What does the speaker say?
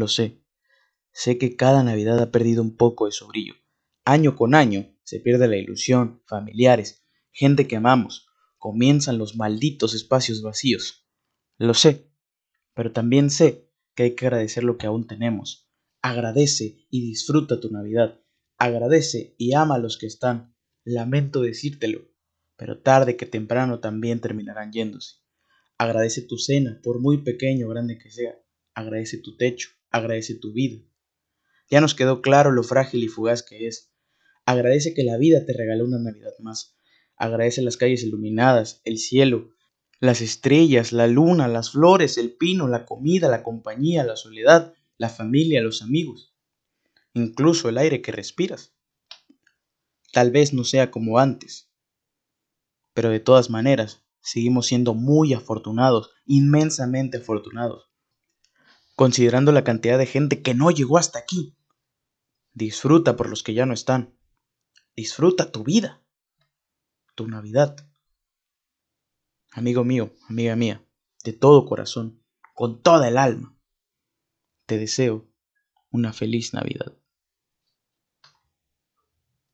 Lo sé. Sé que cada Navidad ha perdido un poco de su brillo. Año con año se pierde la ilusión, familiares, gente que amamos. Comienzan los malditos espacios vacíos. Lo sé. Pero también sé que hay que agradecer lo que aún tenemos. Agradece y disfruta tu Navidad. Agradece y ama a los que están. Lamento decírtelo, pero tarde que temprano también terminarán yéndose. Agradece tu cena, por muy pequeño o grande que sea. Agradece tu techo, agradece tu vida. Ya nos quedó claro lo frágil y fugaz que es. Agradece que la vida te regaló una Navidad más. Agradece las calles iluminadas, el cielo, las estrellas, la luna, las flores, el pino, la comida, la compañía, la soledad, la familia, los amigos, incluso el aire que respiras. Tal vez no sea como antes, pero de todas maneras, seguimos siendo muy afortunados, inmensamente afortunados, considerando la cantidad de gente que no llegó hasta aquí. Disfruta por los que ya no están. Disfruta tu vida, tu Navidad. Amigo mío, amiga mía, de todo corazón, con toda el alma, te deseo una feliz Navidad.